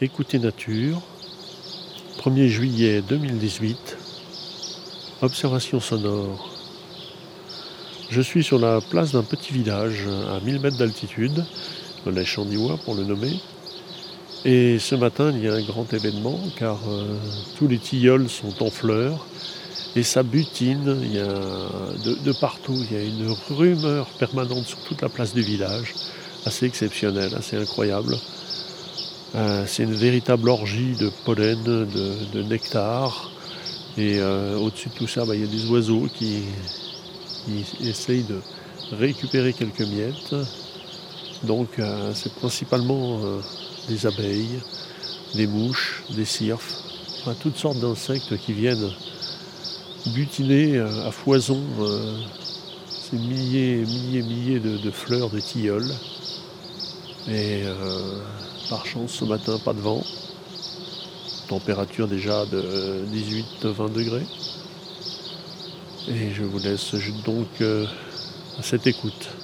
Écoutez Nature, 1er juillet 2018, observation sonore. Je suis sur la place d'un petit village à 1000 mètres d'altitude, le Chandiwa pour le nommer. Et ce matin, il y a un grand événement car euh, tous les tilleuls sont en fleurs et ça butine de, partout. Il y a une rumeur permanente sur toute la place du village, assez exceptionnelle, assez incroyable. Euh, c'est une véritable orgie de pollen, de, nectar. Et euh, au-dessus de tout ça, bah, il y a des oiseaux qui, essayent de récupérer quelques miettes. Donc euh, c'est principalement des abeilles, des mouches, des cirfes, toutes sortes d'insectes qui viennent butiner à foison ces milliers, milliers, milliers de, fleurs de tilleuls. Et par ce matin, pas de vent. Température déjà de 18-20 degrés. Et je vous laisse donc euh, à cette écoute.